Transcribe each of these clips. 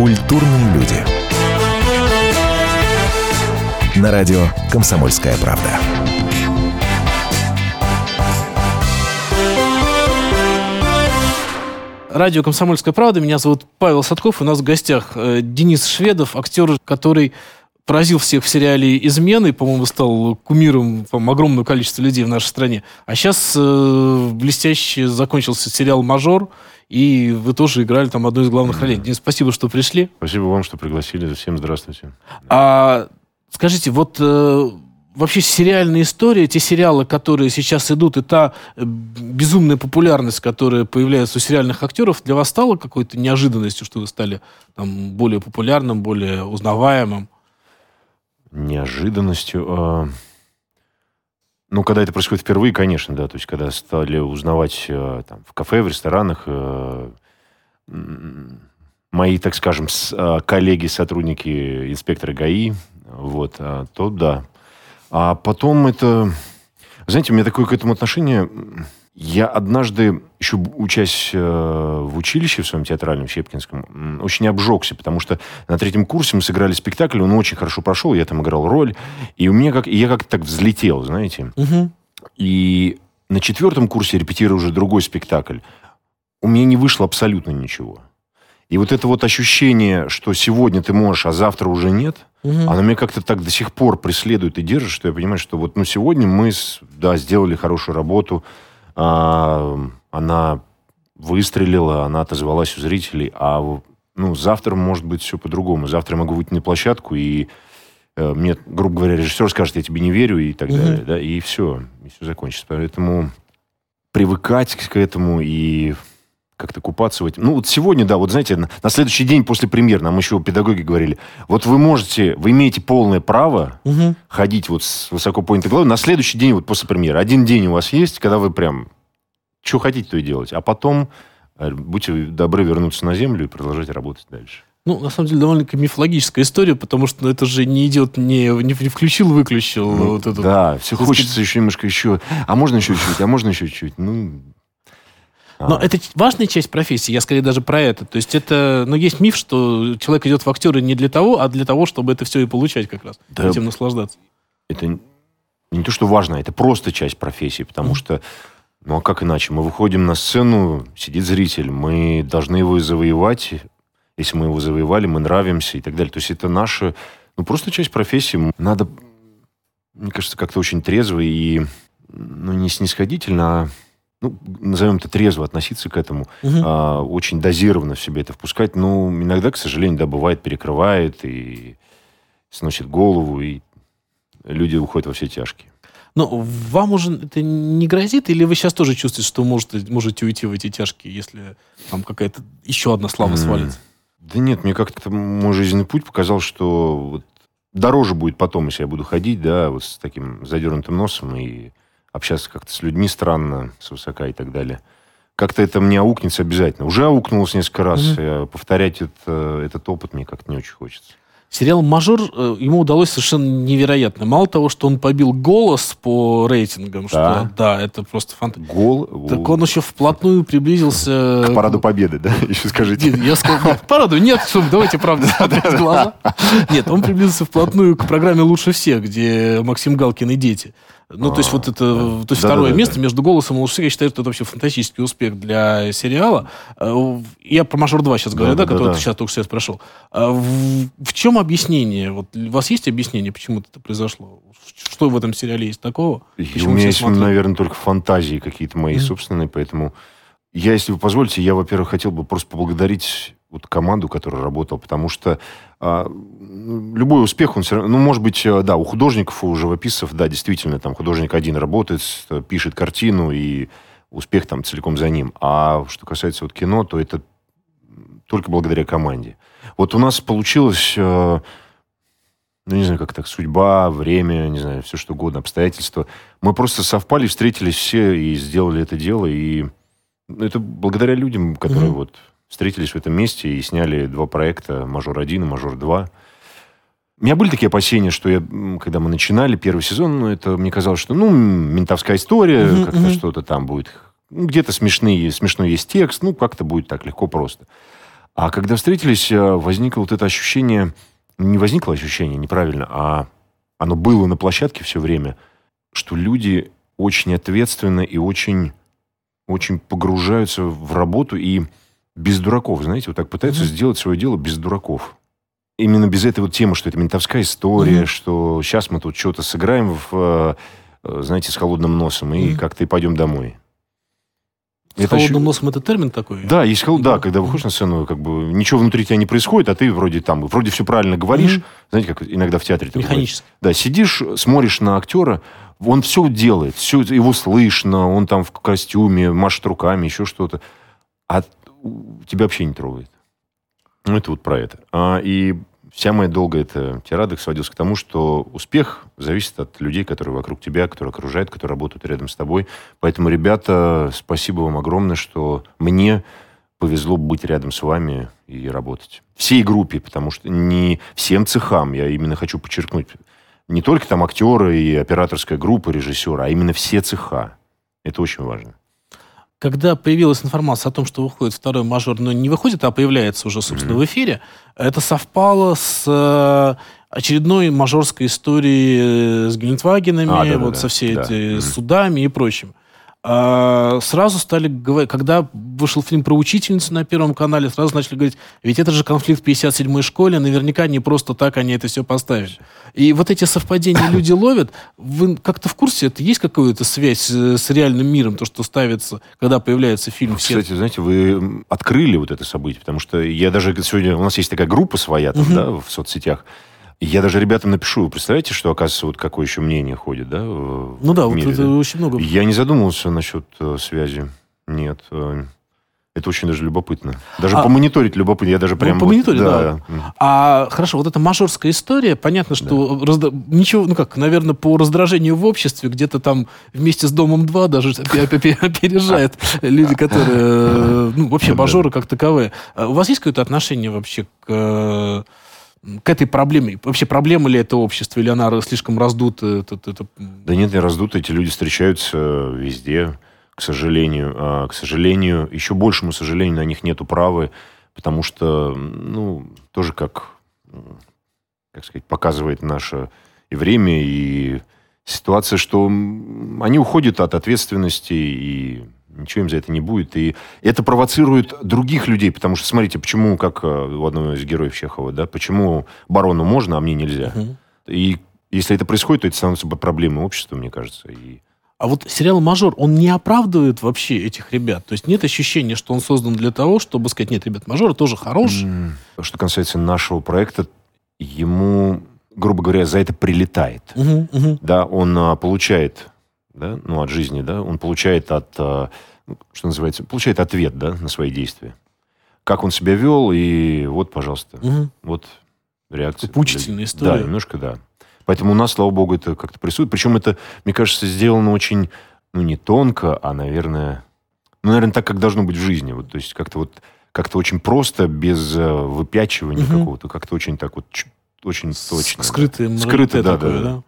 Культурные люди. На радио «Комсомольская правда». Радио «Комсомольская правда». Меня зовут Павел Садков. У нас в гостях э, Денис Шведов, актер, который поразил всех в сериале «Измены», по-моему, стал кумиром огромного количества людей в нашей стране. А сейчас э, блестяще закончился сериал «Мажор», и вы тоже играли там одну из главных ролей. Денис, спасибо, что пришли. Спасибо вам, что пригласили. Всем здравствуйте. А скажите, вот э, вообще сериальная история, те сериалы, которые сейчас идут, и та э, безумная популярность, которая появляется у сериальных актеров, для вас стала какой-то неожиданностью, что вы стали там, более популярным, более узнаваемым? неожиданностью. А, ну, когда это происходит впервые, конечно, да. То есть, когда стали узнавать а, там, в кафе, в ресторанах а, мои, так скажем, коллеги, сотрудники, инспекторы ГАИ, вот, то да. А потом это... Знаете, у меня такое к этому отношение я однажды, еще учась э, в училище в своем театральном Щепкинском, очень обжегся, потому что на третьем курсе мы сыграли спектакль, он очень хорошо прошел, я там играл роль, и у меня как, и я как-то так взлетел, знаете. Угу. И на четвертом курсе репетирую уже другой спектакль. У меня не вышло абсолютно ничего. И вот это вот ощущение, что сегодня ты можешь, а завтра уже нет, угу. оно меня как-то так до сих пор преследует и держит, что я понимаю, что вот ну, сегодня мы да, сделали хорошую работу, она выстрелила, она отозвалась у зрителей, а ну, завтра может быть все по-другому. Завтра я могу выйти на площадку, и э, мне, грубо говоря, режиссер скажет, я тебе не верю, и так mm-hmm. далее, да, и все, и все закончится. Поэтому привыкать к этому и как-то купаться в этом. Ну, вот сегодня, да, вот знаете, на, на следующий день после премьер нам еще педагоги говорили, вот вы можете, вы имеете полное право угу. ходить вот с высоко поднятой головой на следующий день вот после премьеры. Один день у вас есть, когда вы прям что хотите, то и делать. А потом э, будьте добры вернуться на землю и продолжать работать дальше. Ну, на самом деле, довольно мифологическая история, потому что ну, это же не идет, не, не, не включил-выключил. Ну, вот это. Да, все хочется еще немножко еще. А можно еще чуть-чуть, а можно еще чуть-чуть. Ну, но а. это важная часть профессии, я скорее даже про это. То есть это, ну, есть миф, что человек идет в актеры не для того, а для того, чтобы это все и получать как раз, да, этим наслаждаться. Это не то, что важно, это просто часть профессии, потому mm. что, ну, а как иначе? Мы выходим на сцену, сидит зритель, мы должны его завоевать, если мы его завоевали, мы нравимся и так далее. То есть это наша, ну, просто часть профессии. Надо, мне кажется, как-то очень трезво и, ну, не снисходительно, а ну, назовем это трезво относиться к этому, угу. а, очень дозированно в себе это впускать. Но иногда, к сожалению, да, бывает, перекрывает и сносит голову, и люди уходят во все тяжкие. Но вам уже это не грозит, или вы сейчас тоже чувствуете, что можете, можете уйти в эти тяжкие, если там какая-то еще одна слава свалится? Да нет, мне как-то мой жизненный путь показал, что вот дороже будет потом, если я буду ходить, да, вот с таким задернутым носом и общаться как-то с людьми странно, свысока и так далее. Как-то это мне аукнется обязательно. Уже аукнулось несколько раз. Mm-hmm. Повторять это, этот опыт мне как-то не очень хочется. Сериал «Мажор» э, ему удалось совершенно невероятно. Мало того, что он побил голос по рейтингам, да. что да, это просто фантастика. Гол... Так он еще вплотную приблизился... К параду победы, да? Еще скажите. Нет, я сказал, к параду нет, давайте правда смотреть глаза. Нет, он приблизился вплотную к программе «Лучше всех», где Максим Галкин и дети. Ну, то есть вот это, то есть второе место между голосом и лучше, я считаю, что это вообще фантастический успех для сериала. Э, я про «Мажор 2» сейчас говорю, да, который сейчас только сейчас прошел. А в чем объяснение? Вот у вас есть объяснение, почему это произошло? Что в этом сериале есть такого? у меня есть, наверное, только фантазии какие-то мои собственные, поэтому я, если вы позволите, я, во-первых, хотел бы просто поблагодарить вот команду, которая работала, потому что а, любой успех, он все равно, ну, может быть, э, да, у художников, у живописцев, да, действительно, там художник один работает, пишет картину, и успех там целиком за ним. А что касается вот кино, то это только благодаря команде. Вот у нас получилось, э, ну, не знаю, как так, судьба, время, не знаю, все что угодно, обстоятельства. Мы просто совпали, встретились все и сделали это дело, и это благодаря людям, которые mm-hmm. вот встретились в этом месте и сняли два проекта «Мажор-1» и «Мажор-2». У меня были такие опасения, что я, когда мы начинали первый сезон, ну, это мне казалось, что, ну, ментовская история, uh-huh, как-то uh-huh. что-то там будет. Ну, где-то смешные, смешной есть текст, ну, как-то будет так легко, просто. А когда встретились, э, возникло вот это ощущение, не возникло ощущение, неправильно, а оно было на площадке все время, что люди очень ответственно и очень, очень погружаются в работу и без дураков, знаете, вот так пытаются mm-hmm. сделать свое дело без дураков. Именно без этой вот темы, что это ментовская история, mm-hmm. что сейчас мы тут что-то сыграем в, э, знаете, с холодным носом и mm-hmm. как-то и пойдем домой. С это холодным еще... носом это термин такой? Да, есть холод... да, когда выходишь на сцену, как бы ничего внутри тебя не происходит, а ты вроде там, вроде все правильно говоришь, mm-hmm. знаете, как иногда в театре. Механически. Да, сидишь, смотришь на актера, он все делает, все, его слышно, он там в костюме, машет руками, еще что-то. А тебя вообще не трогает. Ну, это вот про это. А, и вся моя долгая эта тирада сводилась к тому, что успех зависит от людей, которые вокруг тебя, которые окружают, которые работают рядом с тобой. Поэтому, ребята, спасибо вам огромное, что мне повезло быть рядом с вами и работать. Всей группе, потому что не всем цехам, я именно хочу подчеркнуть, не только там актеры и операторская группа, режиссеры, а именно все цеха. Это очень важно когда появилась информация о том, что выходит второй мажор, но не выходит, а появляется уже, собственно, mm-hmm. в эфире, это совпало с э, очередной мажорской историей э, с Гелендвагенами, а, да, вот да, со всей да. mm-hmm. судами и прочим. А, сразу стали говорить, когда вышел фильм про учительницу на Первом канале, сразу начали говорить, ведь это же конфликт в 57-й школе, наверняка не просто так они это все поставили. И вот эти совпадения люди ловят. Вы как-то в курсе, это есть какая-то связь с реальным миром, то, что ставится, когда появляется фильм? Кстати, знаете, вы открыли вот это событие, потому что я даже сегодня, у нас есть такая группа своя там, да, в соцсетях, я даже ребятам напишу, вы представляете, что, оказывается, вот какое еще мнение ходит, да? Ну да, мире, вот это да? очень много. Я не задумывался насчет э, связи. Нет. Э, это очень даже любопытно. Даже а, помониторить любопытно. Я даже прям... Ну, помониторить, вот, да. да. А, хорошо, вот эта мажорская история, понятно, что да. разда... ничего, ну как, наверное, по раздражению в обществе где-то там вместе с Домом-2 даже опережает люди, которые... Э, ну, вообще, мажоры как таковые. А у вас есть какое-то отношение вообще к к этой проблеме? Вообще проблема ли это общество, или она слишком раздута? Это, это... Да нет, не раздута. Эти люди встречаются везде, к сожалению. А, к сожалению, еще большему сожалению, на них нету права, потому что, ну, тоже как, как сказать, показывает наше и время, и ситуация, что они уходят от ответственности и Ничего им за это не будет. И это провоцирует других людей, потому что, смотрите, почему, как э, у одного из героев Чехова, да, почему барону можно, а мне нельзя. Угу. И если это происходит, то это становится проблемой общества, мне кажется. И... А вот сериал «Мажор», он не оправдывает вообще этих ребят? То есть нет ощущения, что он создан для того, чтобы сказать, нет, ребят, «Мажор» тоже хорош? Что касается нашего проекта, ему, грубо говоря, за это прилетает. Угу, угу. Да, он а, получает да, ну, от жизни, да, он получает от, э, что называется, получает ответ, да, на свои действия. Как он себя вел, и вот, пожалуйста, угу. вот реакция. Поучительная история. Да, немножко, да. Поэтому у нас, слава богу, это как-то присутствует. Причем это, мне кажется, сделано очень, ну, не тонко, а, наверное, ну, наверное, так, как должно быть в жизни. Вот, то есть как-то вот, как-то очень просто, без э, выпячивания угу. какого-то, как-то очень так вот, очень точно. Скрытый, Скрытый, да, такое, да, да.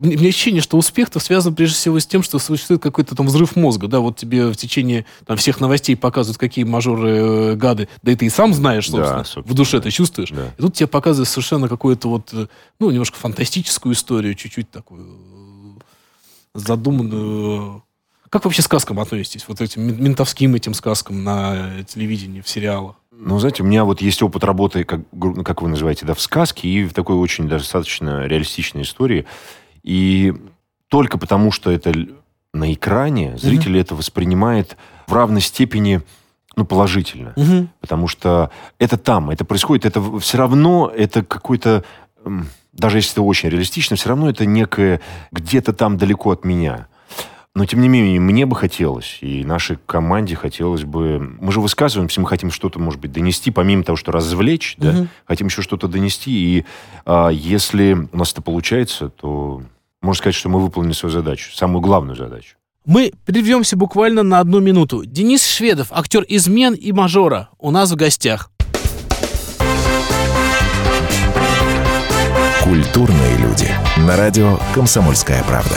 Да мне ощущение, что успех-то связан прежде всего с тем, что существует какой-то там взрыв мозга, да, вот тебе в течение там, всех новостей показывают, какие мажоры э, гады, да и ты и сам знаешь, собственно, да, собственно в душе ты чувствуешь. Да. И тут тебе показывают совершенно какую-то вот, э, ну, немножко фантастическую историю, чуть-чуть такую э, задуманную. Как вообще к сказкам относитесь? Вот этим ментовским этим сказкам на телевидении, в сериалах? Ну, знаете, у меня вот есть опыт работы, как, как вы называете, да, в сказке и в такой очень достаточно реалистичной истории. И только потому, что это на экране, зритель mm-hmm. это воспринимает в равной степени ну, положительно. Mm-hmm. Потому что это там, это происходит, это все равно, это какой-то, даже если это очень реалистично, все равно это некое где-то там далеко от меня. Но, тем не менее, мне бы хотелось, и нашей команде хотелось бы... Мы же высказываемся, мы хотим что-то, может быть, донести, помимо того, что развлечь, угу. да, хотим еще что-то донести. И а, если у нас это получается, то можно сказать, что мы выполнили свою задачу, самую главную задачу. Мы прервемся буквально на одну минуту. Денис Шведов, актер «Измен» и «Мажора», у нас в гостях. Культурные люди. На радио «Комсомольская правда».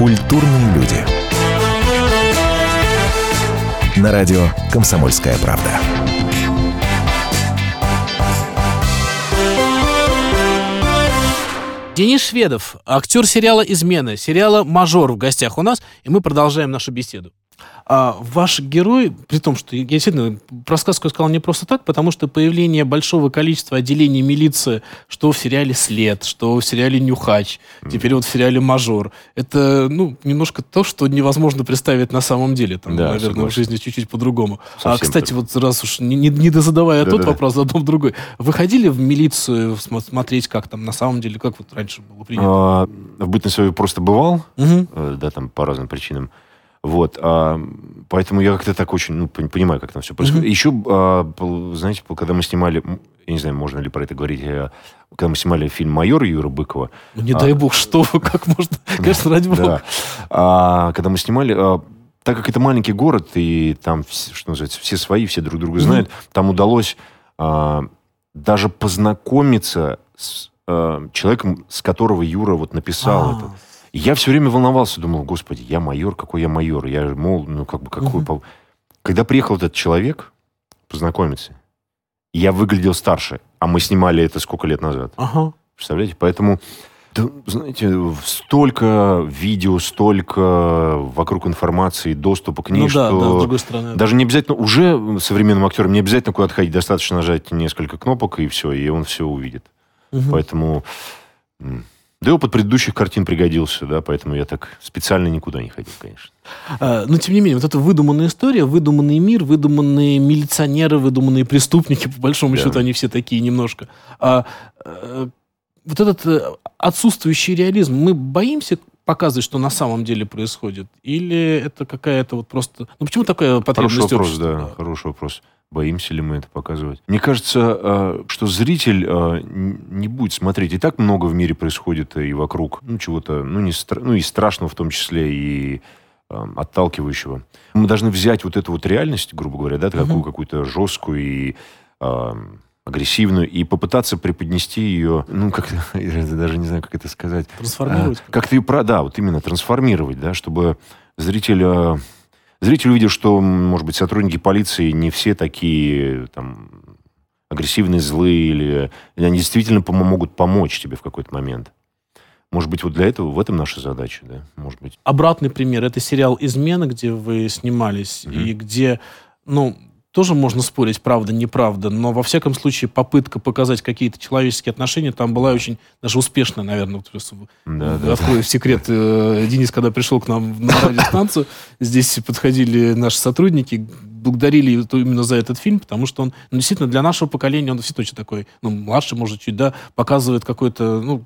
Культурные люди. На радио «Комсомольская правда». Денис Шведов, актер сериала «Измена», сериала «Мажор» в гостях у нас, и мы продолжаем нашу беседу. А ваш герой, при том, что я действительно про сказку сказал не просто так, потому что появление большого количества отделений милиции, что в сериале «След», что в сериале «Нюхач», теперь вот в сериале «Мажор», это, ну, немножко то, что невозможно представить на самом деле. Там, Да, наверное, согласен. в жизни чуть-чуть по-другому. а, кстати, так. вот раз уж не, не, не дозадавая тот Да-да-да. вопрос, задам другой. Вы ходили в милицию смо- смотреть, как там на самом деле, как вот раньше было принято? А, В бытность просто бывал, э, да, там по разным причинам. Вот, а, поэтому я как-то так очень, ну, пон- понимаю, как там все происходит. Еще, а, знаете, когда мы снимали, я не знаю, можно ли про это говорить, э, когда мы снимали фильм «Майор» Юры Быкова, Ну, не а. дай бог, что вы, как можно? Конечно, ради бога. да, а, когда мы снимали, а, так как это маленький город, и там, что называется, все свои, все друг друга знают, там удалось а, даже познакомиться с а, человеком, с которого Юра вот написал А. это. Я все время волновался, думал, господи, я майор, какой я майор? Я, мол, ну, как бы, какой... Пол- Когда приехал этот человек познакомиться, я выглядел старше, а мы снимали это сколько лет назад. Ага. Представляете? Поэтому, да, знаете, столько видео, столько вокруг информации, доступа к ней, Ну да, что... да, с другой стороны. Даже не обязательно, уже современным актерам не обязательно куда-то ходить, достаточно нажать несколько кнопок, и все, и он все увидит. Мгм. Поэтому... Да и опыт предыдущих картин пригодился, да, поэтому я так специально никуда не ходил, конечно. А, Но, тем не менее, вот эта выдуманная история, выдуманный мир, выдуманные милиционеры, выдуманные преступники, по большому Да. счету, они все такие немножко. А, э, вот этот э, отсутствующий реализм, мы боимся показывать, что на самом деле происходит? Или это какая-то вот просто... Ну, почему такая потребность Хороший вопрос, общества? да, хороший вопрос. Боимся ли мы это показывать? Мне кажется, э, что зритель э, не будет смотреть. И так много в мире происходит и вокруг, ну, чего-то, ну, не стра- ну, и страшного в том числе, и отталкивающего. Мы должны взять вот эту вот реальность, грубо говоря, да, такую Мгм. какую-то жесткую и агрессивную, и попытаться преподнести ее, ну, как я даже не знаю, как это сказать, Трансформировать? а, Как-то ее, да, вот именно трансформировать, да, чтобы зритель, зритель увидел, что, может быть, сотрудники полиции не все такие там агрессивные, злые, или или они действительно помо- могут помочь тебе в какой-то момент. Может быть, вот для этого, в этом наша задача, да, может быть. Обратный пример. Это сериал «Измена», где вы снимались, Мгм. и где, ну, тоже можно спорить, правда, неправда, но во всяком случае попытка показать какие-то человеческие отношения там была очень даже успешная, наверное. Вот Да, да, Открою секрет. э, Денис, когда пришел к нам на радиостанцию, здесь подходили наши сотрудники, благодарили именно за этот фильм, потому что он, ну, действительно, для нашего поколения он действительно очень такой, ну, младший, может, чуть, да, показывает какой-то, ну,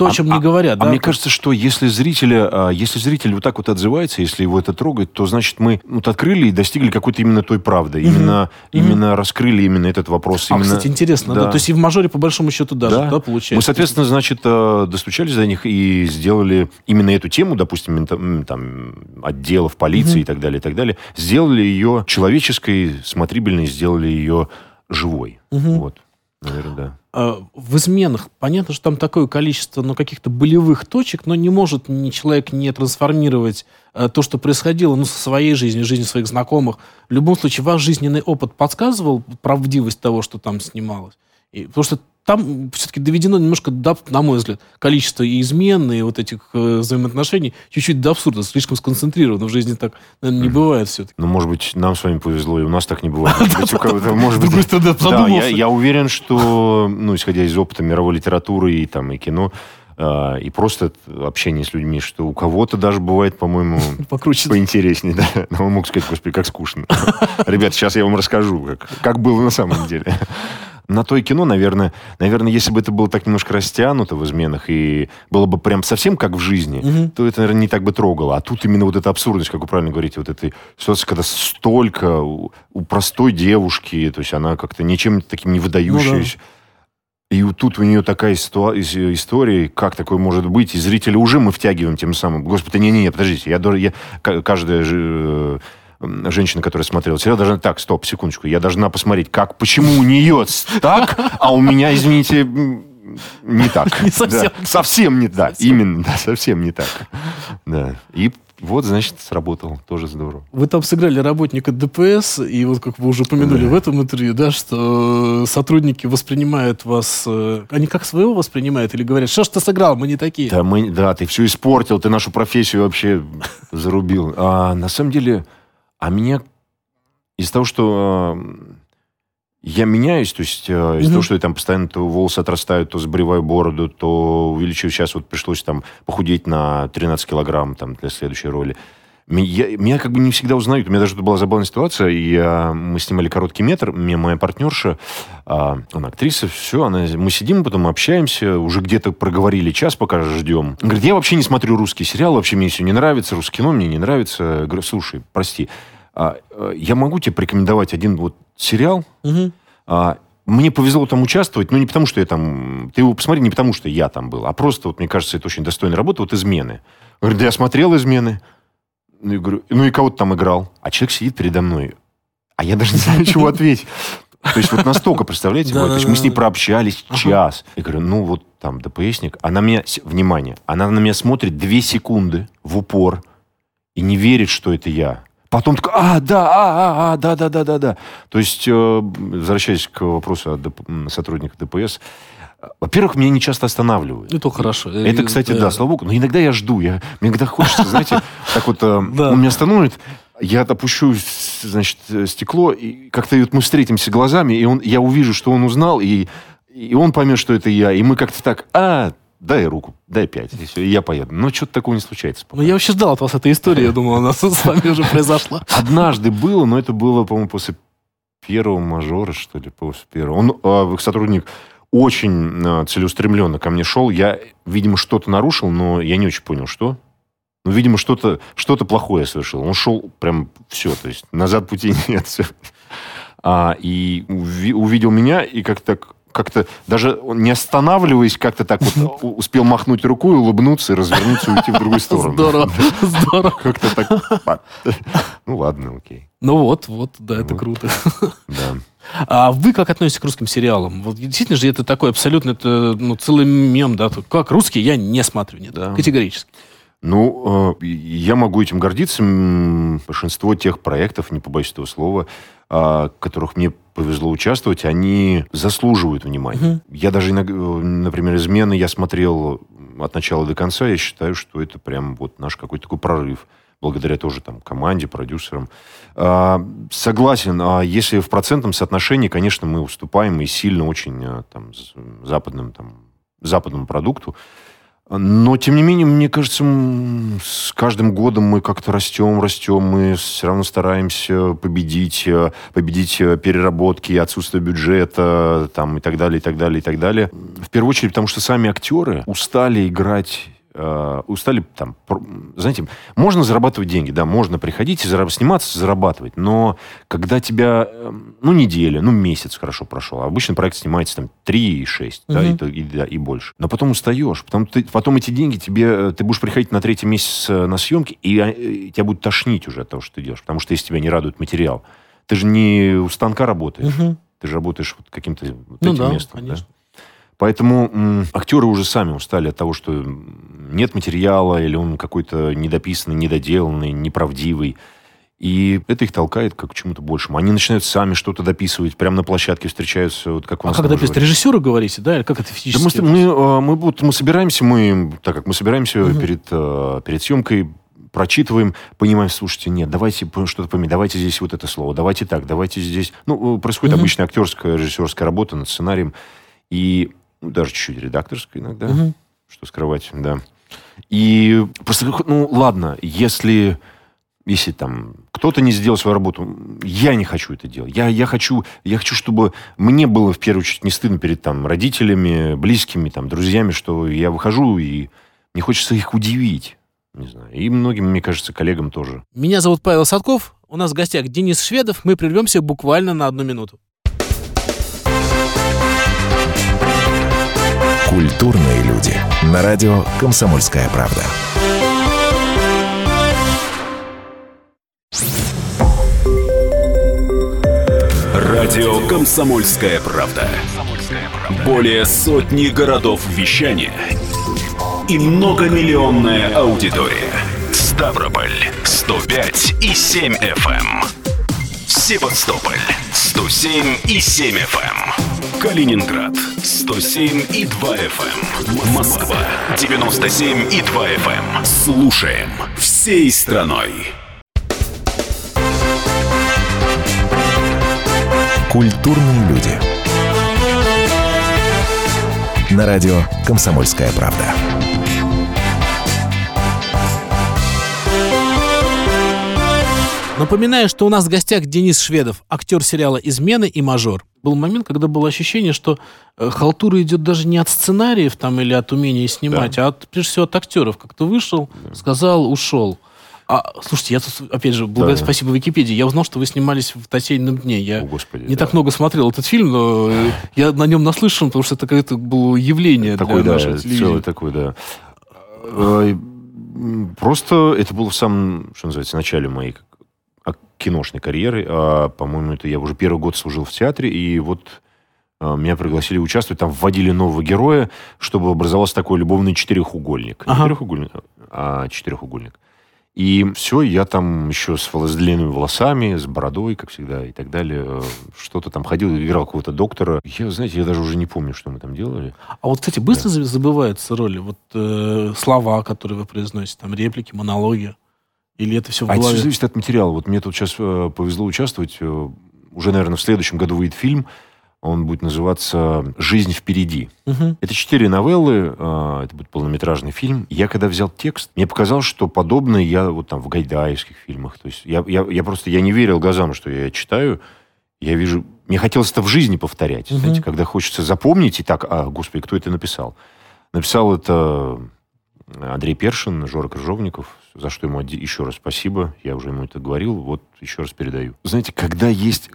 то, о А- чем не говорят. А да. мне кажется, что если зрителя, а, если зритель вот так вот отзывается, если его это трогает, то значит мы вот открыли и достигли какой-то именно той правды, именно, Мгм. именно раскрыли именно этот вопрос. А, именно... кстати, интересно, да. Да. То есть и в мажоре, по большому счету, даже, да, получается? Мы, соответственно, значит, э, достучались до них и сделали именно эту тему, допустим, там, отделов полиции Мгм. и так далее, и так далее, сделали ее человеческой, смотрибельной, сделали ее живой. Мгм. Вот, наверное, да. А, в изменах понятно, что там такое количество ну, каких-то болевых точек, но не может ни человек не трансформировать э, то, что происходило ну, со своей жизнью, жизнью своих знакомых. В любом случае, ваш жизненный опыт подсказывал правдивость того, что там снималось. И, потому что там все-таки доведено немножко, до, на мой взгляд, количество и измен, и вот этих э, взаимоотношений чуть-чуть до абсурда, слишком сконцентрировано. В жизни так, наверное, не бывает все-таки. Ну, может быть, нам с вами повезло, и у нас так не бывает. Может быть, Да, я уверен, что, ну, исходя из опыта мировой литературы и, там, и кино, а, и просто общение с людьми, что у кого-то даже бывает, по-моему, Покруче. поинтереснее, да. Но он мог сказать, господи, как скучно. Ребят, сейчас я вам расскажу, как, как было на самом деле. На то и кино, наверное, наверное, если бы это было так немножко растянуто в изменах и было бы прям совсем как в жизни, угу. то это, наверное, не так бы трогало. А тут именно вот эта абсурдность, как вы правильно говорите, вот этой ситуации, когда столько у, у простой девушки, то есть она как-то ничем таким не выдающаяся. Ну, да. И тут у нее такая история, как такое может быть, и зрители уже мы втягиваем тем самым. Господи, не-не-не, подождите, я, я каждая же женщина, которая смотрела сериал, должна... Так, стоп, секундочку. Я должна посмотреть, как, почему у нее так, а у меня, извините, не так. Не совсем. Да, совсем не так. Именно, да, совсем не так. Да. И вот, значит, сработало. Тоже здорово. Вы там сыграли работника ДПС, и вот как вы уже упомянули да. в этом интервью, да, что сотрудники воспринимают вас... Э, они как своего воспринимают или говорят, что ж ты сыграл, мы не такие? Да, мы, да ты все испортил, ты нашу профессию вообще зарубил. А на самом деле а меня из-за того, что э, я меняюсь, то есть э, из-за того, что я там постоянно то волосы отрастают, то сбриваю бороду, то увеличиваю. Сейчас вот пришлось там похудеть на 13 килограмм там, для следующей роли. Меня, меня как бы не всегда узнают. У меня даже была забавная ситуация. Я, мы снимали короткий метр. Мне моя партнерша, а, она актриса, все, она, мы сидим, потом общаемся, уже где-то проговорили час, пока ждем. Говорит, я вообще не смотрю русский сериал, вообще мне все не нравится, русское кино мне не нравится. Я говорю, слушай, прости, а, а, я могу тебе порекомендовать один вот сериал, угу. а, мне повезло там участвовать, но не потому, что я там... Ты его посмотри, не потому, что я там был, а просто, вот, мне кажется, это очень достойная работа, вот «Измены». Говорит, да я смотрел «Измены». Ну, я говорю, ну и кого ты там играл? А человек сидит передо мной, а я даже не знаю, чего ответить. То есть вот настолько, представляете, то есть мы с ней прообщались час. Я говорю, ну вот там ДПСник, она меня, внимание, она на меня смотрит две секунды в упор и не верит, что это я. Потом такой, а, да, а, а, а, да, да, да, да, да. То есть, э, возвращаясь к вопросу о сотрудниках ДПС, во-первых, меня не часто останавливают. Это хорошо. Это, кстати, да, слава богу. Но иногда я жду. Я, мне иногда хочется, знаете, так вот, э, он меня остановит, я опущу, значит, стекло, и как-то вот мы встретимся глазами, и он, я увижу, что он узнал, и, и он поймет, что это я, и мы как-то так, а, дай руку, дай пять, и все, и я поеду. Но что-то такого не случается. Пока. Ну, я вообще ждал от вас этой истории, я думал, она с вами уже произошла. Однажды было, но это было, по-моему, после первого мажора, что ли, после первого. Он, а, сотрудник очень а, целеустремленно ко мне шел. Я, видимо, что-то нарушил, но я не очень понял, что. Ну, видимо, что-то что плохое совершил. Он шел прям все, то есть назад пути нет. Все. А, и увидел меня, и как-то как-то даже не останавливаясь, как-то так вот успел махнуть рукой, улыбнуться и развернуться и уйти в другую сторону. Здорово, здорово. Как-то так. Ну ладно, окей. Ну вот, вот, да, это круто. Да. А вы как относитесь к русским сериалам? Вот действительно же это такой абсолютно, это ну, целый мем, да? Как русский я не смотрю, нет, да. категорически. Ну, э, я могу этим гордиться. Большинство тех проектов, не побоюсь этого слова, а, которых мне повезло участвовать, они заслуживают внимания. Угу. Я даже, например, «Измены» я смотрел от начала до конца. Я считаю, что это прям вот наш какой-то такой прорыв. Благодаря тоже там команде, продюсерам. А, согласен. А если в процентном соотношении, конечно, мы уступаем и сильно очень а, там, западным, там, западному продукту. Но, тем не менее, мне кажется, с каждым годом мы как-то растем, растем, мы все равно стараемся победить, э, победить э, переработки, отсутствие бюджета, там, и так далее, и так далее, и так далее. В первую очередь, потому что сами актеры устали играть э, устали там, знаете, можно зарабатывать деньги, да, можно приходить и зараб- сниматься, зарабатывать, но когда тебя, э, ну, неделя, ну, месяц хорошо прошел, а обычно проект снимается там 3 и 6, угу. да, и, и, да, и больше, но потом устаешь, потом, ты, потом эти деньги тебе, э, ты будешь приходить на третий месяц э, на съемки, и, и тебя будет тошнить уже от того, что ты делаешь, потому что если тебя не радует материал, ты же не у станка работаешь, угу. ты же работаешь вот каким-то вот ну, этим да, местом, конечно. да. Поэтому актеры уже сами устали от того, что нет материала, или он какой-то недописанный, недоделанный, неправдивый. И это их толкает как к чему-то большему. Они начинают сами что-то дописывать, прямо на площадке встречаются, вот как у нас. А как дописывать? Режиссеры говорите, да? Или как это физически? Да мы, мы, а, мы, вот, мы собираемся, мы, так как мы собираемся угу. перед, а, перед съемкой, прочитываем, понимаем, слушайте, нет, давайте что-то поменять, давайте здесь вот это слово, давайте так, давайте здесь. Ну, происходит угу. обычная актерская, режиссерская работа над сценарием. И ну, даже чуть-чуть редакторской иногда, угу. что скрывать, да. И просто, ну, ладно, если, если там кто-то не сделал свою работу. Я не хочу это делать. Я, я, хочу, я хочу, чтобы мне было в первую очередь не стыдно перед там, родителями, близкими, там, друзьями, что я выхожу и мне хочется их удивить. Не знаю. И многим, мне кажется, коллегам тоже. Меня зовут Павел Садков. У нас в гостях Денис Шведов. Мы прервемся буквально на одну минуту. Культурные люди. На радио «Комсомольская правда». Радио «Комсомольская правда». Более сотни городов вещания и многомиллионная аудитория. Ставрополь 105 и 7 FM. Эм. Севастополь 107 и 7 FM. Эм. Калининград 107 и 2 FM. Эм. Москва 97 и 2 FM. Слушаем всей страной. Культурные люди. На радио «Комсомольская правда». Напоминаю, что у нас в гостях Денис Шведов, актер сериала «Измены» и «Мажор». Был момент, когда было ощущение, что э, халтура идет даже не от сценариев там, или от умения снимать, да. а от, прежде всего от актеров. Как то вышел, да. сказал, ушел. А, слушайте, я тут, опять же, благодаря да. спасибо Википедии, я узнал, что вы снимались в «Татейном дне». Я О, Господи, не да. так много смотрел этот фильм, но я на нем наслышан, потому что это какое-то было явление такое, для да, нашего телевидения. такое, да. Э, просто это было в самом, что называется, начале моей киношной карьеры. А, по-моему, это я уже первый год служил в театре, и вот а, меня пригласили участвовать, там вводили нового героя, чтобы образовался такой любовный четырехугольник. Ага. Не трехугольник, а четырехугольник. И все, я там еще с длинными волосами, с бородой, как всегда, и так далее. Э, что-то там ходил, играл какого-то доктора. Я, знаете, я даже уже не помню, что мы там делали. А вот, кстати, быстро да. забываются роли? Вот э, слова, которые вы произносите, там реплики, монологи? Или это все в голове? А это все зависит от материала. Вот мне тут сейчас э, повезло участвовать. Э, уже, наверное, в следующем году выйдет фильм – он будет называться «Жизнь впереди». Угу. Это четыре новеллы, а, это будет полнометражный фильм. Я когда взял текст, мне показалось, что подобное я вот там в гайдаевских фильмах. То есть я, я, я просто я не верил глазам, что я читаю. Я вижу... Мне хотелось это в жизни повторять. Угу. Знаете, когда хочется запомнить и так, а, господи, кто это написал? Написал это Андрей Першин, Жора Крыжовников, за что ему еще раз спасибо. Я уже ему это говорил, вот еще раз передаю. Знаете, когда есть...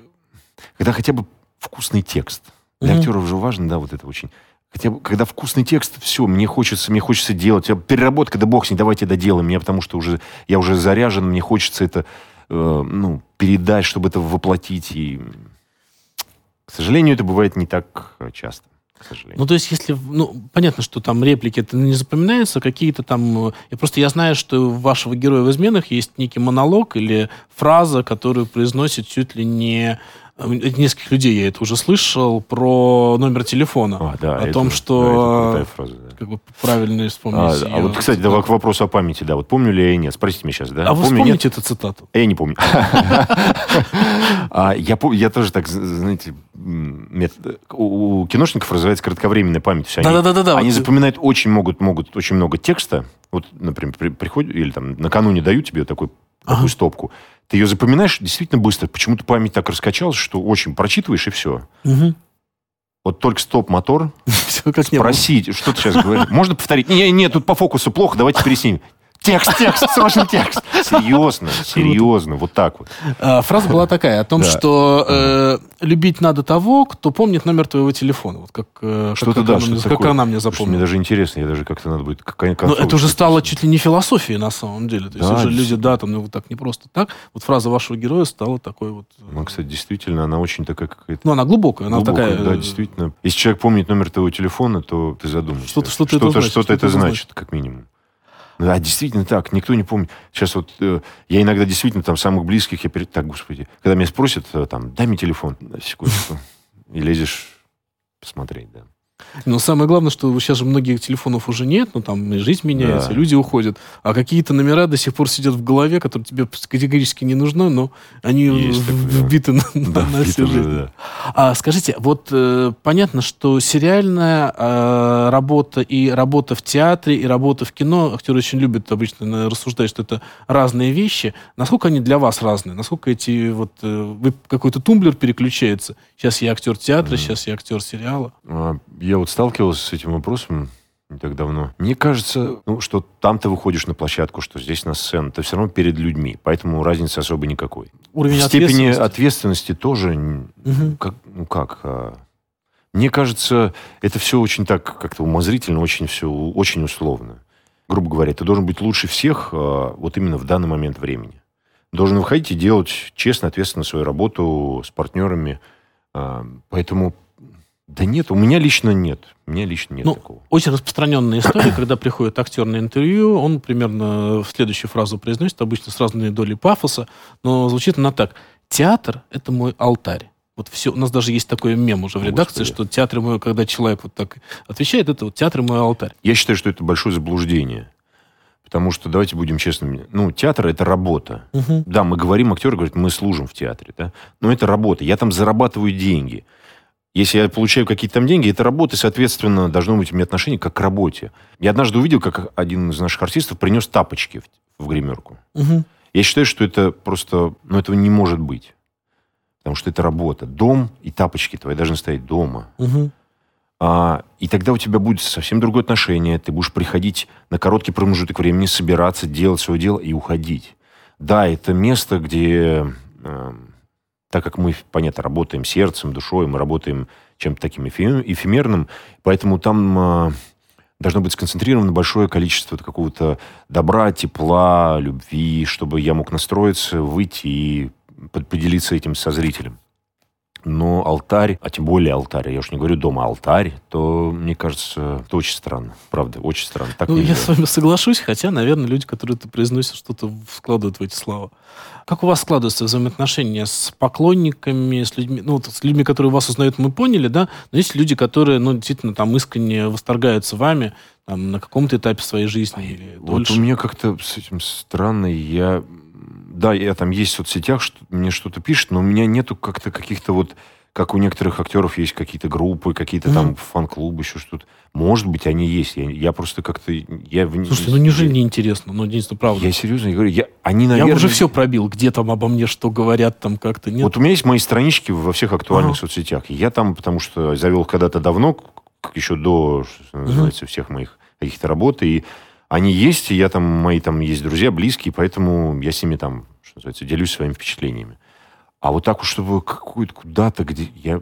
Когда хотя бы вкусный текст. Для mm-hmm. актеров же важно, да, вот это очень. Хотя бы, когда вкусный текст, все, мне хочется, мне хочется делать. Переработка, да бог с ней, давайте доделаем. Меня потому что уже, я уже заряжен, мне хочется это, э, ну, передать, чтобы это воплотить. И, к сожалению, это бывает не так часто. Сожалению. Ну, то есть, если, ну, понятно, что там реплики это не запоминаются, какие-то там... Я просто я знаю, что у вашего героя в «Изменах» есть некий монолог или фраза, которую произносит чуть ли не нескольких людей я это уже слышал, про номер телефона. А, да, о том, что... Да, фраза, да. Как бы правильно вспомнить. А, а вот, кстати, да, к вопросу о памяти, да. Вот помню ли я и нет? Спросите меня сейчас, да? А вы помню, вспомните нет? эту цитату? Я не помню. А, я тоже так, знаете, у киношников развивается кратковременная память. Да-да-да. Они запоминают очень могут, могут очень много текста. Вот, например, приходят, или там накануне дают тебе такой такую стопку. Ты ее запоминаешь действительно быстро. Почему-то память так раскачалась, что очень прочитываешь, и все. Угу. Вот только стоп-мотор. Спросить, что ты сейчас говоришь. Можно повторить? Нет, нет, тут по фокусу плохо, давайте переснимем. Текст, текст, срочно текст. Серьезно, серьезно, вот так вот. А, фраза была такая, о том, да. что э, любить надо того, кто помнит номер твоего телефона. Вот как, э, что-то как, да, она, что как она мне запомнила. Мне даже интересно, я даже как-то надо будет... Но это уже стало чуть ли не философией на самом деле. То есть да, уже люди, да, там, ну, вот так не просто так. Вот фраза вашего героя стала такой вот... Ну, кстати, действительно, она очень такая какая-то... Ну, она глубокая, она глубокая, такая... Да, э, действительно. Если человек помнит номер твоего телефона, то ты задумаешься. Что-то, что-то, что-то, это, значит, что-то это значит, как минимум. Да, действительно так. Никто не помнит. Сейчас вот э, я иногда действительно там самых близких, я перед... Так, господи. Когда меня спросят, э, там, дай мне телефон. Секундочку. И лезешь посмотреть, да. Но самое главное, что сейчас же многих телефонов уже нет, ну там и жизнь меняется, Да. люди уходят. А какие-то номера до сих пор сидят в голове, которые тебе категорически не нужны, но они Есть такое, вбиты на, Да, на всю жизнь. да. А скажите, вот э, понятно, что сериальная э, работа и работа в театре, и работа в кино, актеры очень любят обычно рассуждать, что это разные вещи. Насколько они для вас разные? Насколько эти вот... э, вы какой-то тумблер переключается? Сейчас я актер театра, сейчас я актер сериала. Я вот сталкивался с этим вопросом не так давно. Мне кажется, ну, что там ты выходишь на площадку, что здесь на сцену, ты все равно перед людьми, поэтому разницы особо никакой. Уровень в степени ответственности. ответственности тоже, Мгм. как, ну как, а, мне кажется, это все очень так как-то умозрительно, очень все, очень условно. Грубо говоря, ты должен быть лучше всех а, вот именно в данный момент времени. Должен выходить и делать честно, ответственно свою работу с партнерами. А, Поэтому, да нет, у меня лично нет. У меня лично нет Ну, такого. Очень распространенная история, когда приходит актер на интервью, он примерно в следующую фразу произносит, обычно с разной долей пафоса, но звучит она так. Театр — это мой алтарь. Вот все, у нас даже есть такой мем уже в редакции, Господи. что театр мой, когда человек вот так отвечает, это вот театр мой алтарь. Я считаю, что это большое заблуждение. Потому что, давайте будем честными, ну, театр – это работа. Мгм. Да, мы говорим, актеры говорят, мы служим в театре, да? Но это работа. Я там зарабатываю деньги. Если я получаю какие-то там деньги, это работа, и, соответственно, должно быть у меня отношение как к работе. Я однажды увидел, как один из наших артистов принес тапочки в, в гримерку. Мгм. Я считаю, что это просто... Ну, этого не может быть. Потому что это работа. Дом и тапочки твои должны стоять дома. Мгм. А, и тогда у тебя будет совсем другое отношение. Ты будешь приходить на короткий промежуток времени, собираться, делать свое дело и уходить. Да, это место, где, э, так как мы, понятно, работаем сердцем, душой, мы работаем чем-то таким эфе- эфемерным, поэтому там э, должно быть сконцентрировано большое количество какого-то добра, тепла, любви, чтобы я мог настроиться, выйти и под- поделиться этим со зрителем но алтарь, а тем более алтарь, я уж не говорю дома алтарь, то, мне кажется, это очень странно. Правда, очень странно. Так Ну, я с вами соглашусь, хотя, наверное, люди, которые это произносят, что-то вкладывают в эти слова. Как у вас складываются взаимоотношения с поклонниками, с людьми, ну, вот с людьми, которые вас узнают, мы поняли, да, но есть люди, которые, ну, действительно, там, искренне восторгаются вами, там, на каком-то этапе своей жизни или Вот дольше. у меня как-то с этим странно. Я, да, я там есть в соцсетях, что, мне что-то пишет, но у меня нету как-то каких-то вот, как у некоторых актеров есть какие-то группы, какие-то там Мгм. фан-клубы, еще что-то. Может быть, они есть. Я, я просто как-то... Я, Слушайте, ну, неужели не интересно? Ну, единственное, правда. Я серьезно говорю, я, они, Я наверное... уже все пробил, где там обо мне что говорят, там как-то нет. Вот у меня есть мои странички во всех актуальных Ага. соцсетях. Я там, потому что завел когда-то давно, еще до, что называется, всех моих каких-то работ, и они есть, и я там, мои там есть друзья, близкие, поэтому я с ними там, что называется, делюсь своими впечатлениями. А вот так уж, чтобы какую-то куда-то, где... Я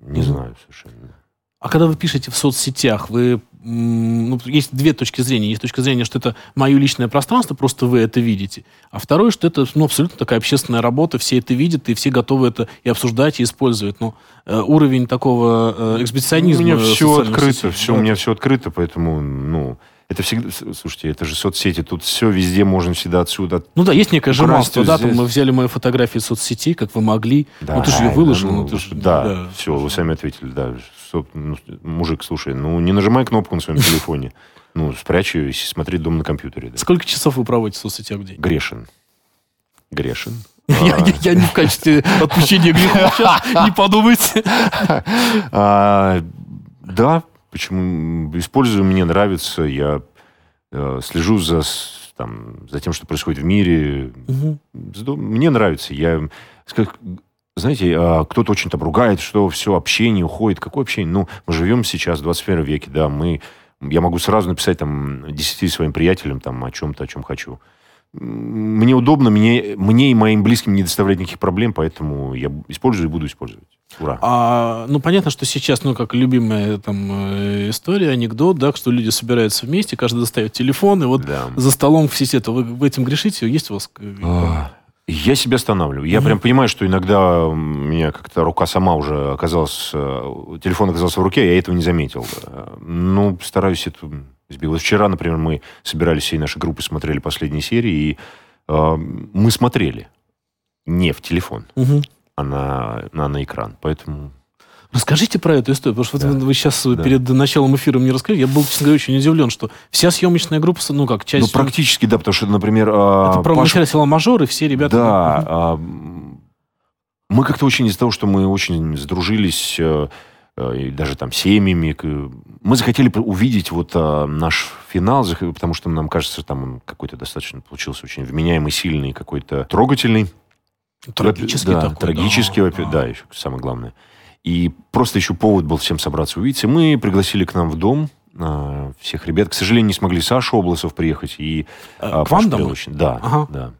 не знаю совершенно. А когда вы пишете в соцсетях, вы ну, есть две точки зрения. Есть точка зрения, что это мое личное пространство, просто вы это видите. А второе, что это ну, абсолютно такая общественная работа, все это видят, и все готовы это и обсуждать, и использовать. Но э, уровень такого э, у эксбиционизма... меня все открыто, сетях, все, да. у меня все открыто, поэтому, ну, это всегда... Слушайте, это же соцсети, тут все везде можно всегда отсюда. Ну да, есть некое жеманство, да, там мы взяли мою фотографию из соцсетей, как вы могли. Да, ну ты же ее выложил, да, ну, ты же... Да, все, вы сами ответили, да. Со- ну, мужик, слушай, ну не нажимай кнопку на своем телефоне. Ну, спрячь ее и смотри дома на компьютере. да. Сколько часов вы проводите в соцсетях в день? Грешен. Грешен. Я, я- я не в качестве отпущения грехов сейчас, не подумайте. А, да, почему? Использую, мне нравится. Я э, слежу за, там, за тем, что происходит в мире. Здо- Мне нравится. Я, ска- знаете, а, кто-то очень там ругает, что все, общение уходит. Какое общение? Ну, мы живем сейчас в 21 веке, да, мы... Я могу сразу написать там 10 своим приятелям там о чем-то, о чем хочу. Мне удобно, мне, мне и моим близким не доставляет никаких проблем, поэтому я использую и буду использовать. Ура. А, ну, понятно, что сейчас, ну, как любимая там э, история, анекдот, да, что люди собираются вместе, каждый достает телефон, и вот Да. за столом в сети, это вы, вы этим грешите? Есть у вас? А, Я себя останавливаю. Я прям понимаю, что иногда у меня как-то рука сама уже оказалась, э, телефон оказался в руке, я этого не заметил. Ну, стараюсь это. Вот вчера, например, мы собирались всей нашей группы, смотрели последние серии, и э, мы смотрели не в телефон, Мгм. А на, на, на экран. Поэтому Расскажите про эту историю, потому что Да. вы сейчас Да. перед началом эфира мне рассказали. Я был, честно говоря, очень удивлен, что вся съемочная группа, ну как, часть... Ну, практически, да, потому что, например... а, Это про Паша- начале села мажор, и все ребята... Да. а, м, Мы как-то очень из-за того, что мы очень сдружились, э, э, и даже там семьями, мы захотели увидеть вот а, наш финал, потому что нам кажется, там он какой-то достаточно получился очень вменяемый, сильный, какой-то трогательный. Трагический да, такой. трагический, да, во- да, еще самое главное. И просто еще повод был всем собраться увидеться. Мы пригласили к нам в дом а, всех ребят. К сожалению, не смогли Саша Обласов приехать и А, а, к вам домой? Да, Ага. да.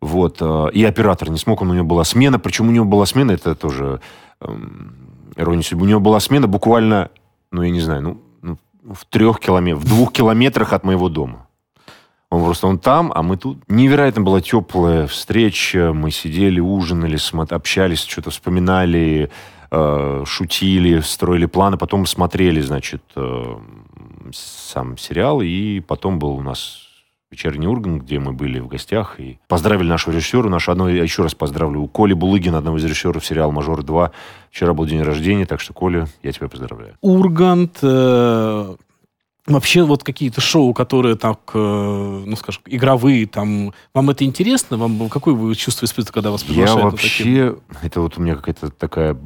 Вот. а, И оператор не смог, он, у него была смена. Причем у него была смена, это тоже эм, ирония судьбы. У него была смена буквально, ну, я не знаю, ну, ну, в трех километрах, в двух километрах от моего дома. Он просто, он там, а мы тут. Невероятно была теплая встреча. Мы сидели, ужинали, общались, что-то вспоминали, э, шутили, строили планы. Потом смотрели, значит, э, сам сериал. И потом был у нас вечерний Ургант, где мы были в гостях. И поздравили нашего режиссера. Нашу одно, я еще раз поздравлю. У Коли Булыгина, одного из режиссеров сериала «Мажор 2». Вчера был день рождения, так что, Коля, я тебя поздравляю. Ургант, э, вообще вот какие-то шоу, которые так, э, ну, скажем, игровые, там, вам это интересно? Вам какое вы чувство испытываете, когда вас Я приглашают такие? вообще... Это вот у меня какая-то такая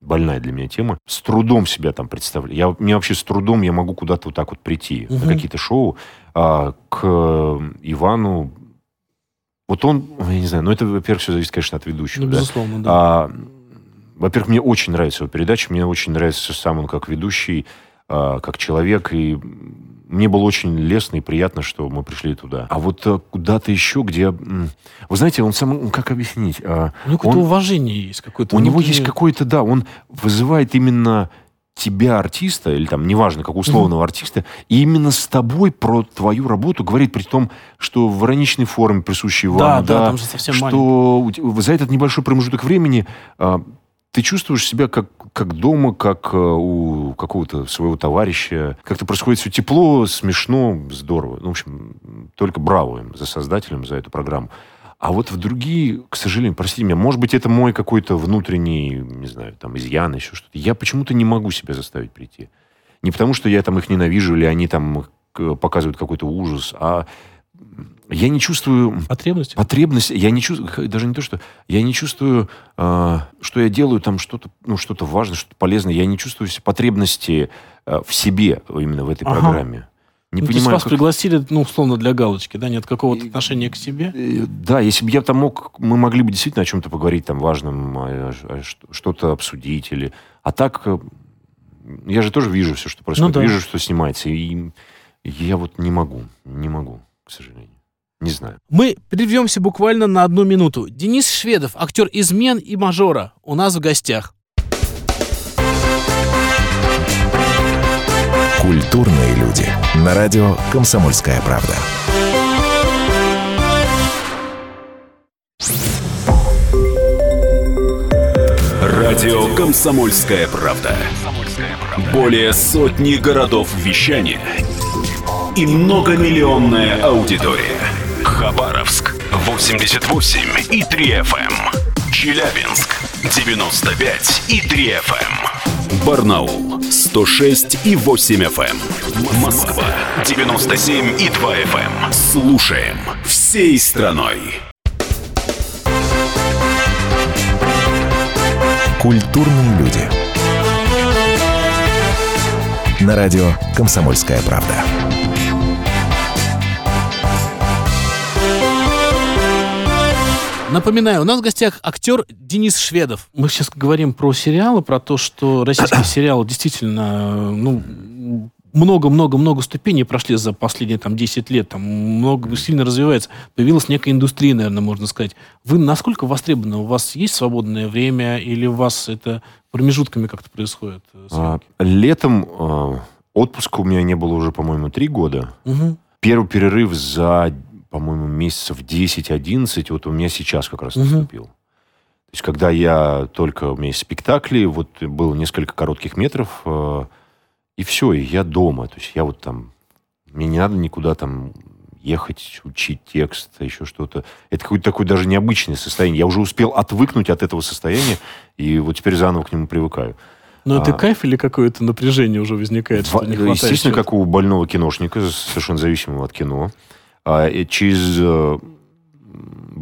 больная для меня тема. С трудом себя там представляю. Я, мне вообще с трудом я могу куда-то вот так вот прийти Мгм. на какие-то шоу. А, к Ивану... Вот он, я не знаю, ну это, во-первых, все зависит, конечно, от ведущего. Ну, да. безусловно, да. А, во-первых, мне очень нравится его передача, мне очень нравится сам он как ведущий, как человек, и мне было очень лестно и приятно, что мы пришли туда. А вот а, куда-то еще, где... Вы знаете, он сам... Как объяснить? А, У него какое-то уважение есть, какое-то у него внутреннее- есть какой-то, да, он вызывает именно тебя, артиста, или там, неважно, как условного артиста, и именно с тобой про твою работу говорит, при том, что в ироничной форме присущей Да, вам, да, там же совсем что те- за этот небольшой промежуток времени а, ты чувствуешь себя как, как дома, как а, у какого-то своего товарища. Как-то происходит все тепло, смешно, здорово. Ну, в общем, только браво им за создателям, за эту программу. А вот в другие, к сожалению, простите меня, может быть, это мой какой-то внутренний, не знаю, там, изъян, еще что-то. Я почему-то не могу себя заставить прийти. Не потому, что я там их ненавижу, или они там к- показывают какой-то ужас, а я не чувствую Потребность? потребность, я не чувствую, даже не то, что я не чувствую, а, что я делаю там что-то, ну, что-то важное, что-то полезное. Я не чувствую потребности а, в себе именно в этой Ага. программе. Не Ну, то есть понимаю, вас как- пригласили, ну, условно, для галочки, да? Нет какого-то отношения к себе? Э, Да, если бы я там мог, мы могли бы действительно о чем-то поговорить там важном, а, что-то обсудить или, а так э, я же тоже вижу все, что происходит, Ну да. вижу, что снимается, и я вот не могу, не могу, к сожалению, не знаю. Мы прервемся буквально на одну минуту. Денис Шведов, актер «Измен» и «Мажора», у нас в гостях. Культурные люди. На радио «Комсомольская правда». Радио «Комсомольская правда». Более сотни городов вещания и многомиллионная аудитория. Хабаровск 88 и 3 FM. Челябинск 95 и 3 FM. Барнаул 106 и 8 FM. Москва 97 и 2 FM. Слушаем всей страной. Культурные люди. На радио «Комсомольская правда». Напоминаю, у нас в гостях актер Денис Шведов. Мы сейчас говорим про сериалы, про то, что российские сериалы действительно, ну, много-много-много ступеней прошли за последние там 10 лет, там много сильно развивается. Появилась некая индустрия, наверное, можно сказать. Вы насколько востребованы? У вас есть свободное время или у вас это промежутками как-то происходит? э, А, летом а, отпуска у меня не было уже, по-моему, три года. Мгм. Первый перерыв за, по-моему, месяцев 10-11, вот у меня сейчас как раз Мгм. наступил. То есть, когда я только, у меня есть спектакли, вот было несколько коротких метров, э, и все, и я дома. То есть, я вот там, мне не надо никуда там ехать, учить текст, еще что-то. Это какое-то такое даже необычное состояние. Я уже успел отвыкнуть от этого состояния, и вот теперь заново к нему привыкаю. Но это а, кайф или какое-то напряжение уже возникает, что не хватает Естественно, как у больного киношника, совершенно зависимого от кино. А, через э,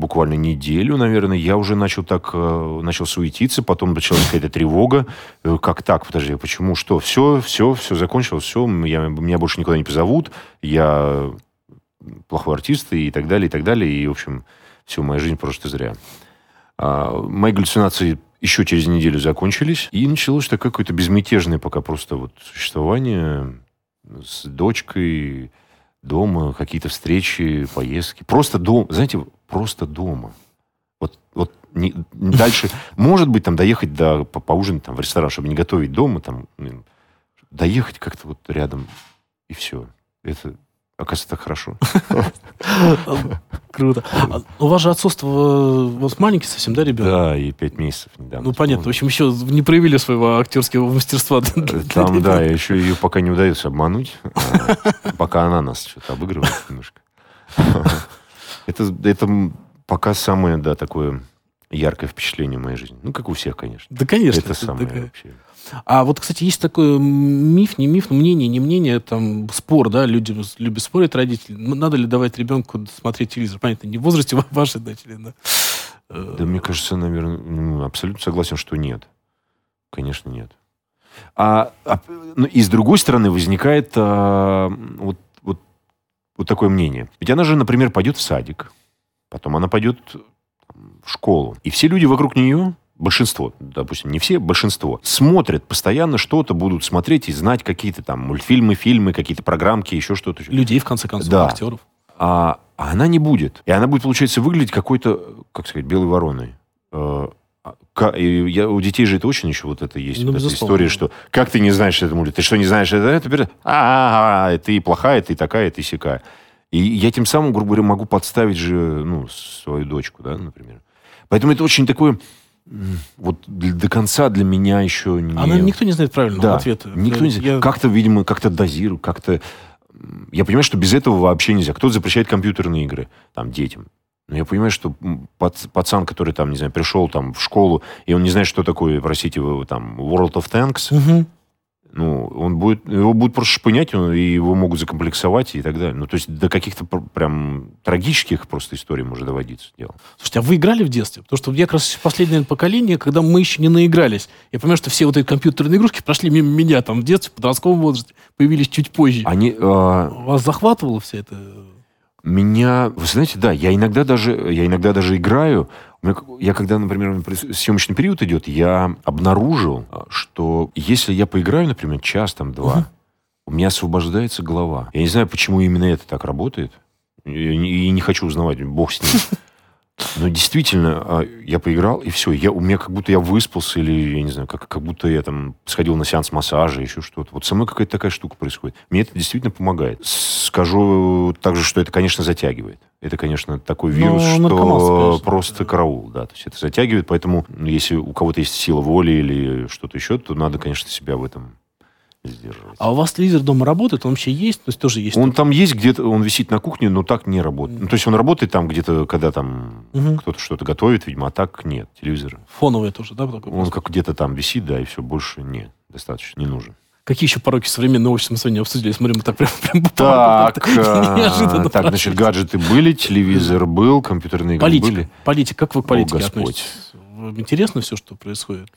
буквально неделю, наверное, я уже начал так, э, начал суетиться, потом началась какая-то тревога. Э, как так? Подожди, почему? Что? Все, все, все закончилось, все, я, меня больше никуда не позовут, я плохой артист и так далее, и так далее. И, в общем, все, моя жизнь просто зря. А, мои галлюцинации еще через неделю закончились, и началось такое какое-то безмятежное пока просто вот существование с дочкой, дома, какие-то встречи, поездки. Просто дом, знаете, просто дома. Вот, вот не, дальше, может быть, там доехать до, по, поужинать там в ресторан, чтобы не готовить дома, там, доехать как-то вот рядом, и все. Это, Оказывается, так хорошо. Круто. А у вас же отцовство у вас маленький совсем, да, ребенок? Да, и пять месяцев недавно. Ну, понятно. В общем, еще не проявили своего актерского мастерства. Там, да, еще ее пока не удается обмануть. А, пока она нас что-то обыгрывает немножко. Это, это пока самое, да, такое яркое впечатление в моей жизни. Ну, как у всех, конечно. Да, конечно. Это самое вообще. А вот, кстати, есть такой миф, не миф, мнение, не мнение, там, спор, да, люди любят спорить, родители. Надо ли давать ребенку смотреть телевизор? Понятно, не в возрасте вашей дочери, да? Да, мне кажется, наверное, ну, абсолютно согласен, что нет. Конечно, нет. А, а ну, и с другой стороны возникает а, вот, вот, вот такое мнение. Ведь она же, например, пойдет в садик, потом она пойдет в школу. И все люди вокруг нее большинство, допустим, не все, большинство, смотрят постоянно что-то, будут смотреть и знать какие-то там мультфильмы, фильмы, какие-то программки, еще что-то. Людей, в конце концов, да. актеров. А, а она не будет. И она будет, получается, выглядеть какой-то, как сказать, белой вороной. Э, а, я, у детей же это очень еще вот это есть. Ну, вот эта история, что как ты не знаешь это мультик? Ты что, не знаешь это? это а, -а, -а, ты плохая, ты такая, ты сякая. И я тем самым, грубо говоря, могу подставить же ну, свою дочку, да, например. Поэтому это очень такое вот до конца для меня еще не... Она, никто не знает правильного да, ответа. Никто не знает. Я... Как-то, видимо, как-то дозируют, как-то... Я понимаю, что без этого вообще нельзя. Кто-то запрещает компьютерные игры там, детям. Но я понимаю, что пацан, который там, не знаю, пришел там в школу, и он не знает, что такое, простите, там, World of Tanks, угу ну, он будет, его будет просто шпынять, и его могут закомплексовать и так далее. Ну, то есть до каких-то прям трагических просто историй может доводиться дело. Слушайте, а вы играли в детстве? Потому что я как раз последнее поколение, когда мы еще не наигрались. Я понимаю, что все вот эти компьютерные игрушки прошли мимо меня там в детстве, в подростковом возрасте, появились чуть позже. Они, а... Вас захватывало все это? Меня, вы знаете, да, я иногда даже, я иногда даже играю. Я когда, например, съемочный период идет, я обнаружил, что если я поиграю, например, час, там, два, угу. у меня освобождается голова. Я не знаю, почему именно это так работает. И не хочу узнавать, бог с ним. Но действительно, а, я поиграл, и все. Я, у меня как будто я выспался, или, я не знаю, как, как будто я там сходил на сеанс массажа, еще что-то. Вот со мной какая-то такая штука происходит. Мне это действительно помогает. Скажу также, что это, конечно, затягивает. Это, конечно, такой вирус, ну, что конечно, просто караул, да. То есть это затягивает, поэтому ну, если у кого-то есть сила воли или что-то еще, то надо, конечно, себя в этом сдерживать. А у вас телевизор дома работает? Он вообще есть? То есть тоже есть? Он там есть где-то, он висит на кухне, но так не работает. Ну, то есть он работает там где-то, когда там угу. кто-то что-то готовит, видимо, а так нет, телевизор. Фоновый тоже, да? Он как где-то там висит, да, и все, больше нет, достаточно, не нужен. Какие еще пороки современного общества мы сегодня обсудили? Смотрим, мы так прям, прям по Так, неожиданно. Так, значит, гаджеты были, телевизор был, компьютерные игры были. Политика. Как вы к политике относитесь? Интересно все, что происходит?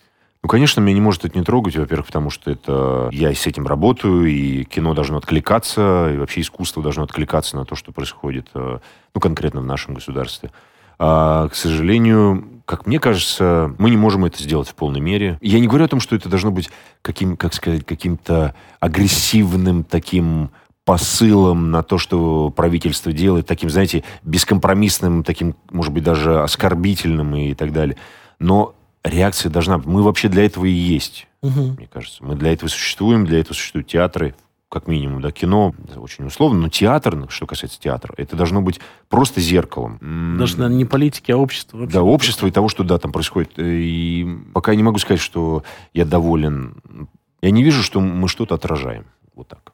Ну, конечно, меня не может это не трогать, во-первых, потому что это я с этим работаю, и кино должно откликаться, и вообще искусство должно откликаться на то, что происходит, э, ну, конкретно в нашем государстве. А, к сожалению, как мне кажется, мы не можем это сделать в полной мере. Я не говорю о том, что это должно быть каким, как сказать, каким-то агрессивным таким посылом на то, что правительство делает, таким, знаете, бескомпромиссным, таким, может быть, даже оскорбительным и так далее. Но реакция должна быть. Мы вообще для этого и есть, угу. мне кажется. Мы для этого существуем, для этого существуют театры, как минимум, да, кино, очень условно, но театр, ну, что касается театра, это должно быть просто зеркалом. Даже, наверное, не политики, а общество. Вообще. Да, общество и того, что, да, там происходит. И пока я не могу сказать, что я доволен. Я не вижу, что мы что-то отражаем. Вот так.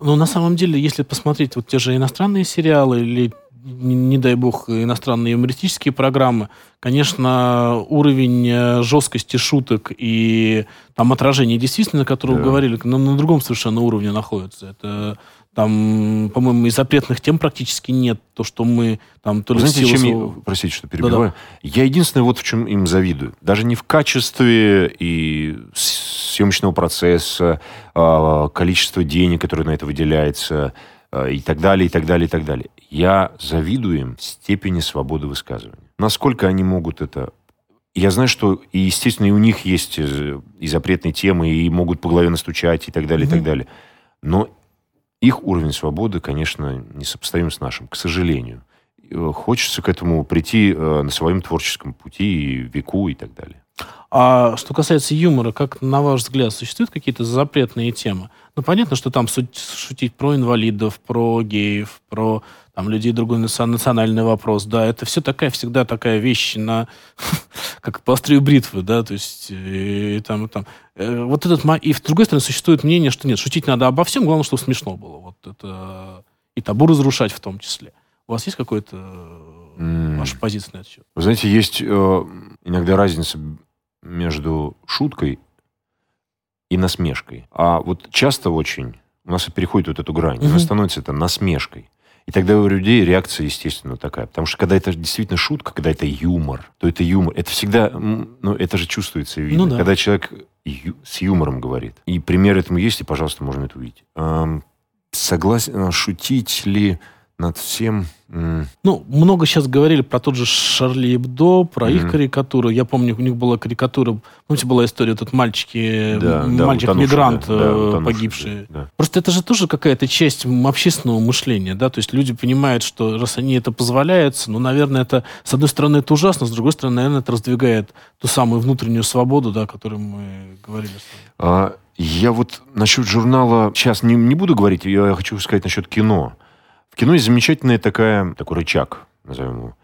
Ну, на самом деле, если посмотреть вот те же иностранные сериалы или не, не дай бог, иностранные юмористические программы, конечно, уровень э, жесткости шуток и там отражение действительно, о котором да. говорили, на, на другом совершенно уровне находится. Это там, по-моему, и запретных тем практически нет. То, что мы там... То ли Знаете, чем своего... я, простите, что перебиваю? Да-да. Я единственное вот в чем им завидую. Даже не в качестве и съемочного процесса, а, количества денег, которое на это выделяется, и так далее, и так далее, и так далее. Я завидую им степени свободы высказывания. Насколько они могут это я знаю, что, и, естественно, и у них есть э, и запретные темы, и могут по голове настучать, и так далее, mm-hmm. и так далее. Но их уровень свободы, конечно, несопоставим с нашим, к сожалению. Э, хочется к этому прийти э, на своем творческом пути, и веку, и так далее. А что касается юмора, как, на ваш взгляд, существуют какие-то запретные темы? Ну, понятно, что там шутить про инвалидов, про геев, про там, людей другой национальный вопрос, да, это все такая, всегда такая вещь на, как по острию бритвы, да, то есть, и, и там, и там. Э, вот этот, и с другой стороны, существует мнение, что нет, шутить надо обо всем, главное, чтобы смешно было, вот это, и табу разрушать в том числе. У вас есть какой-то mm. ваша позиция на этот счет? Вы знаете, есть э, иногда разница между шуткой и насмешкой. А вот часто очень у нас переходит вот эту грань, угу. она становится это насмешкой. И тогда у людей реакция, естественно, такая. Потому что когда это действительно шутка, когда это юмор, то это юмор. Это всегда, ну, это же чувствуется и видно. Ну, да. Когда человек ю, с юмором говорит. И пример этому есть, и, пожалуйста, можно это увидеть. Эм, согласен, шутить ли над всем. Ну, много сейчас говорили про тот же Шарли Эбдо, про mm-hmm. их карикатуры. Я помню, у них была карикатура, помните, была история, этот мальчики, да, мальчик-мигрант да, да, э, погибший. Да. Просто это же тоже какая-то часть общественного мышления, да, то есть люди понимают, что раз они это позволяются, ну, наверное, это, с одной стороны, это ужасно, с другой стороны, наверное, это раздвигает ту самую внутреннюю свободу, да, о которой мы говорили. А, я вот насчет журнала сейчас не, не буду говорить, я хочу сказать насчет кино. В кино есть замечательная такая, такой рычаг, назовем его.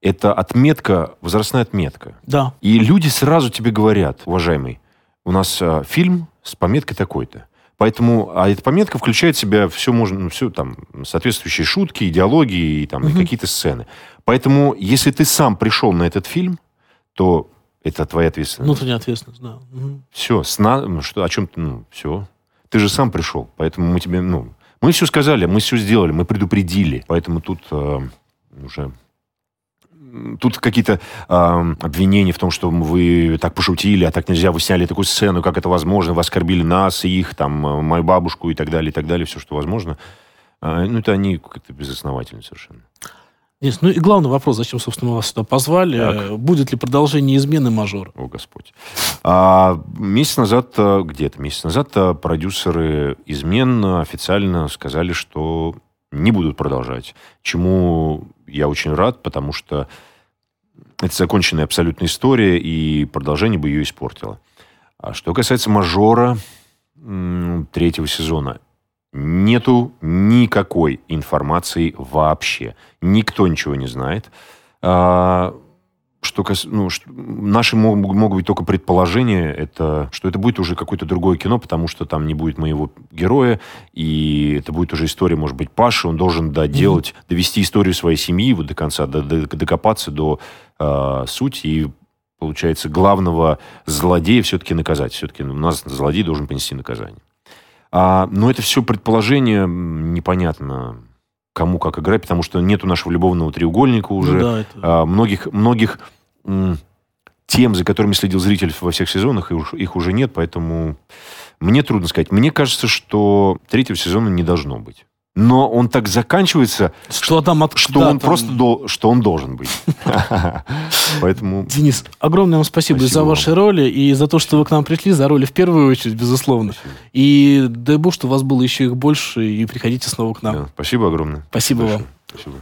Это отметка, возрастная отметка. Да. И люди сразу тебе говорят, уважаемый, у нас а, фильм с пометкой такой-то. Поэтому, а эта пометка включает в себя все, можно, ну, все там, соответствующие шутки, идеологии и, там, угу. и какие-то сцены. Поэтому, если ты сам пришел на этот фильм, то это твоя ответственность. Внутренняя ответственность, да. Угу. Все, сна, ну, что, о чем ты, ну, все. Ты же сам пришел, поэтому мы тебе, ну, мы все сказали, мы все сделали, мы предупредили. Поэтому тут э, уже тут какие-то э, обвинения в том, что вы так пошутили, а так нельзя, вы сняли такую сцену, как это возможно, вы оскорбили нас, и их, там, э, мою бабушку и так далее, и так далее, все, что возможно. Э, ну, это они как-то безосновательны совершенно. Нет, ну и главный вопрос, зачем, собственно, мы вас сюда позвали. Так. Будет ли продолжение измены мажора? О, Господь. А, месяц назад, э, где-то месяц назад, э, продюсеры измен официально сказали, что не будут продолжать. Чему я очень рад, потому что это законченная абсолютная история, и продолжение бы ее испортило. А что касается мажора третьего сезона, нету никакой информации вообще. Никто ничего не знает. А, что, ну, что, наши могут, могут быть только предположения, это, что это будет уже какое-то другое кино, потому что там не будет моего героя, и это будет уже история, может быть, Паши, он должен доделать, mm-hmm. довести историю своей семьи вот до конца, до, до, докопаться до э, сути, и, получается, главного злодея все-таки наказать. Все-таки у нас злодей должен понести наказание. А, но это все предположение непонятно кому как играть, потому что нету нашего любовного треугольника уже. Ну, да, это... а, многих многих тем, за которыми следил зритель во всех сезонах, их уже нет, поэтому мне трудно сказать. Мне кажется, что третьего сезона не должно быть но он так заканчивается, что, там от... что да, он там... просто дол... что он должен быть. Поэтому... Денис, огромное вам спасибо, спасибо за вам. ваши роли и за то, что вы к нам пришли, за роли в первую очередь, безусловно. Спасибо. И дай бог, что у вас было еще их больше, и приходите снова к нам. Да, спасибо огромное. Спасибо вам. Спасибо.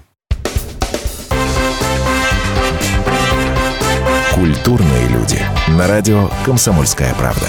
Культурные люди. На радио «Комсомольская правда».